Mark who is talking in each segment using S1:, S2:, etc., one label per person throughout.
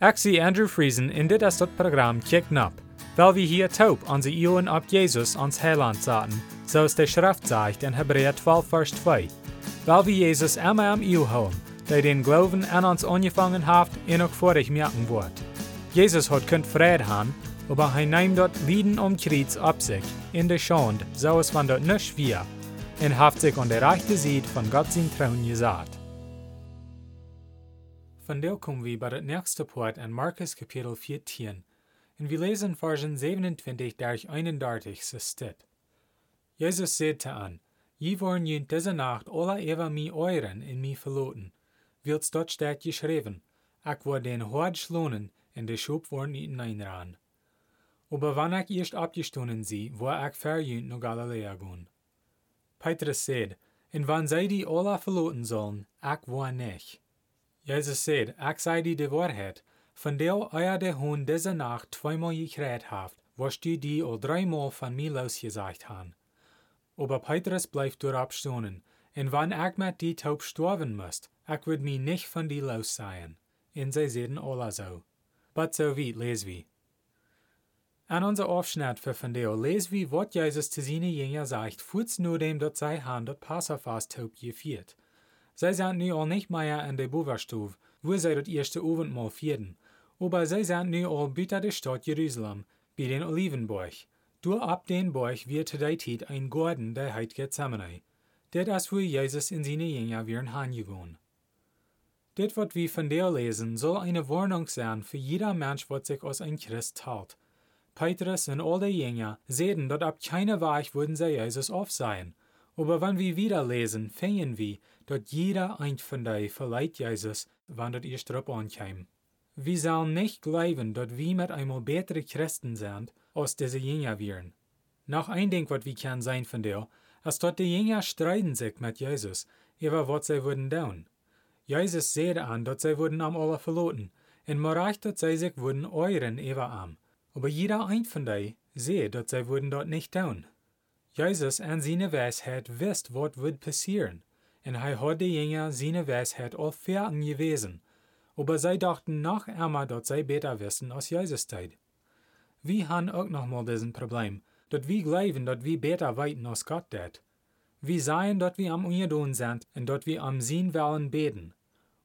S1: Zie Andrew Friesen in dit is dat programma Kick Nap, weil wir hier taub onze Ioen op Jesus ons Heiland zaten, zoals de Schrift zegt in Hebräer 12 vers 2. Weil wir Jesus immer am Iu houden, der den Glauben an uns angefangen hat en ook vorig merken wordt. Jesus hat kunt vrede haben, aber hij neemt dort Lieden um Kreuz ab sich, in der Schande, so es van dort nicht wir, und haft sich an der rechten Seite von Gott sein Trauen gesagt. Von der kommen wir bei der nächsten Part in Markus Kapitel 14, und wir lesen Versen 27 durch 31 so steht. Jesus sagte an, Je wollen jünt diese Nacht alle Eva mi euren in mi verloten. Wilds dort steht geschrieben, ich war den hart schlonen, in de Schub worden nicht einran. Aber wann ich erst abgestunden sie, war ich verjünt nach Galiläa gehen. Petrus said, und wann sei die alle verloten sollen, ich war nicht. Jesus said, ich sei die Wahrheit, von der euer der Hund diese Nacht zweimal gekräht habt, was die die all dreimal von mir losgesagt haben. Aber Petrus bleibt dort abstunden, und wann ich mit die taub sterben müsst, ich würd mich nicht von die los sein. Und sie sehen alle so. But so weit lesen wir. An unser Aufschnitt für von der lesen wir, was Jesus zu seinen Jüngern sagt, kurz nur dem, dass sie haben das Passafast taub geführt. Sie sind nu al nicht mehr in der Boverstube, wo sie das erste Abendmahl vierten, aber sie sind nu al bitter der Stadt Jerusalem, bei den Olivenberg. Durch ab den Berg wird der Zeit ein Garten, der heit Gethsemane. Det ist, wo Jesus in seine Jünger wären heimgegangen. Dit, was wir von der lesen, soll eine Warnung sein für jeder Mensch, was sich als ein Christ hält. Petrus und all die Jünger sehen, dass ab keiner Weich würden sie Jesus aufsehen. Aber wenn wir wieder lesen, fingen wir, dass jeder ein von denen verleiht Jesus, wann erst drauf ankam. Wir sollen nicht glauben, dass wir mit einmal bessere Christen sind, als diese Jünger wären. Noch ein Ding, was wir können sein von der, ist, dass die Jünger streiten sich mit Jesus, über was sie würden tun. Jesus sieht an, dass sie würden am alle verloten, und merkt, dass sie sich würden euren über am. Aber jeder ein von denen sieht, dass sie würden dort nicht tun. Jesus an seine Weisheit wisst, was wird passieren, und er hat die Jünger seine Weisheit fertig gewesen. Aber sie dachten noch einmal, dass sie besser wissen als Jesus tat. Wir haben auch nochmal diesen Problem, dass wir glauben, dass wir besser weiten als Gott tat. Wir sehen, dass wir am Ungeduld sind und dass wir am Sinn wollen beten.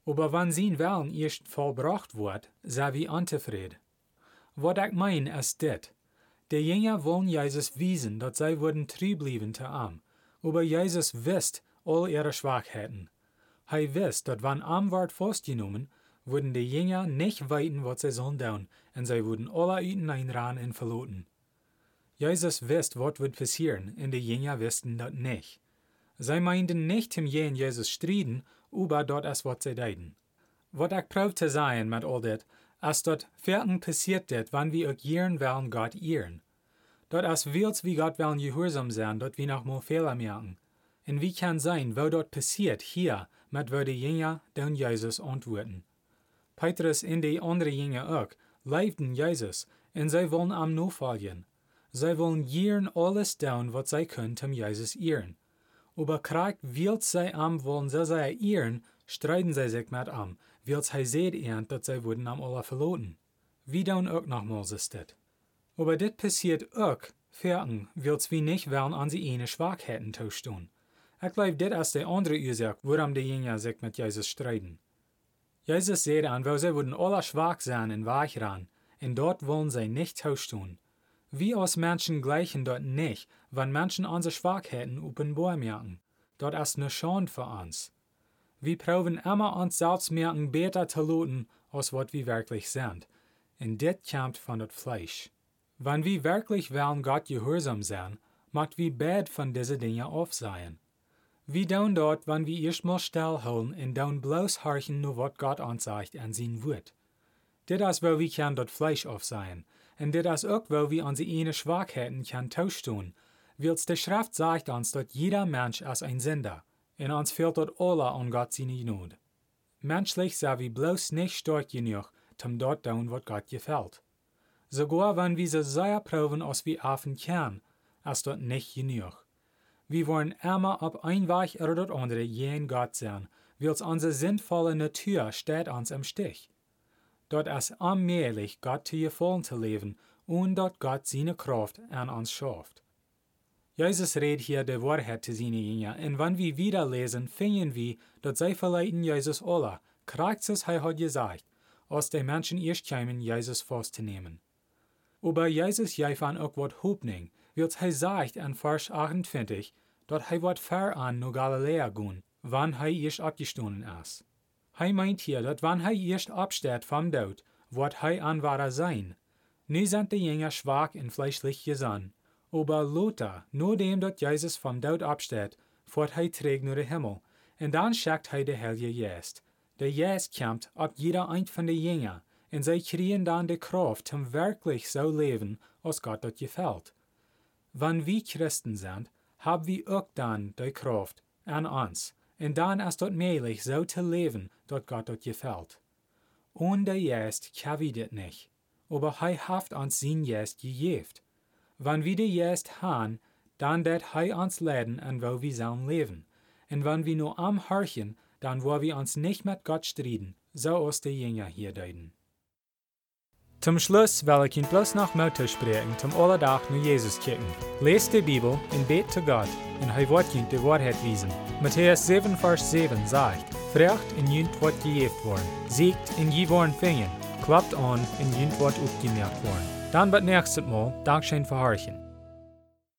S1: Aber wenn sein Willen erst vollbracht wird, sind wir unzufrieden. Was ich meine, ist dit. Die Jünger wollen Jesus wiesen, dass sie würden treu bleiben zu ihm. Aber Jesus wisst all ihre Schwachheiten. Er wisst, dass wenn am wird festgenommen, würden die Jünger nicht weiten, was sie sollen tun, und sie würden alle üten einran und verloten. Jesus wisst, was wird passieren, und die Jünger wussten das nicht. Sie meinten nicht zum jen Jesus striden, aber dort ist, was sie deuten. Was ich probiere zu sagen mit all das, ist, dort fertig passiert wenn wir auch ehren wollen Gott ehren. Dort ist wils wie Gott wollen gehorsam sein, dort wir noch mal Fehler merken. Und wie kann sein, wo dort passiert, hier, mit wo die Jünger den Jesus antworten. Petrus und die anderen Jünger auch, leibten Jesus, und sie wollen am nachfolgen. Sie wollen ehren alles tun, was sie können, um Jesus ehren. Aber kriegt, will sie am wollen sie sie ehren, streiten sie sich mit am, sie seht ernt, dass sie wurden am alle verloten. Wie dann auch nochmals ist das. Aber dit passiert auch, fertig, weil wir nicht wollen an sie eine Schwachheiten tauschen. Ich glaube, dit ist die andere Ursache, warum die Jünger sich mit Jesus streiten. Jesus sieht an, weil sie würden alle schwach sein und weich ran, und dort wollen sie nicht tauschen. Wir als Menschen gleichen dort nicht, wenn Menschen unsere Schwachheiten offenbar merken. Dort ist eine Schande für uns. Wir proben immer uns selbst merken, besser zu luten, als was wir wirklich sind. Und das kommt von das Fleisch. Wenn wir wirklich wollen Gott gehorsam sein, macht wir bad von diesen Dingen aufsehen. Wir tun dort, wenn wir erstmal stillhalten und dann bloß horchen nur was Gott uns sagt an sein Wort. Das ist, wo wir kann dort Fleisch aufsehen. Und das ist auch, wo wir unsere eine Schwachheiten kann tauschen. Weil die Schrift sagt uns, dass jeder Mensch ist ein Sünder. Und uns fehlt dort alle Gott seine Not. Menschlich sind wir bloß nicht stark genug, um dort tun, was Gott gefällt. Sogar wenn wir so sehr proben, als wir affen können, ist dort nicht genug. Wir wollen immer auf ein Weg oder das andere jen Gott sein, weil unsere sinnvolle Natur steht uns im Stich. dort es allmählich Gott zu gefallen zu leben und dort Gott seine Kraft an uns schafft. Jesus redet hier die Wahrheit zu seinen Jüngern, und wenn wir wieder lesen, finden wir, dass sie verleiten Jesus alle, kracht's er hat gesagt, als die Menschen erst kämen, Jesus festzunehmen. Aber Jesus gaf an auch wat Hoffnung, wird hij sagt in Vers 28, dat hij wat ver an no Galilea gehen, wann hij erst abgestonden ist. Hij meint hier, dat wann hij erst absteht vom Tod, wird hij anwahrer sein. Nu sind die Jünger schwach und fleischlich gesandt. Aber Lothar, nur dem dat Jesus vom Tod absteht, fährt hij trägt nur den Himmel, und dann schickt hij de Heilige Geist. Der Geist kommt ab jeder ein von den Jünger, und sie kriegen dann die Kraft, um wirklich so leben, als Gott dort gefällt. Wenn wir Christen sind, haben wir auch dann die Kraft an uns, und dann ist dort möglich, so zu leben, dort Gott dort gefällt. Und der Geist kann wir das nicht, aber er hat uns sein Geist gegeben. Wenn wir den Geist haben, dann wird er uns leiden und wo wir sollen leben. Und wenn wir nur am horchen, dann wollen wir uns nicht mit Gott streiten, so aus die Jünger hier deuten. Zum Schluss will ich Ihnen bloß noch Mut sprechen, zum Allerdach nur Jesus kicken. Lest die Bibel und bet zu Gott, und er wird Ihnen die Wahrheit wiesen. Matthäus 7, Vers 7 sagt, Frecht in jünt wird gejeft worden, siegt in je worden fingen, klappt an in jünt wird aufgemerkt worden. Dann wird nächstes Mal Dankeschön für Horchen.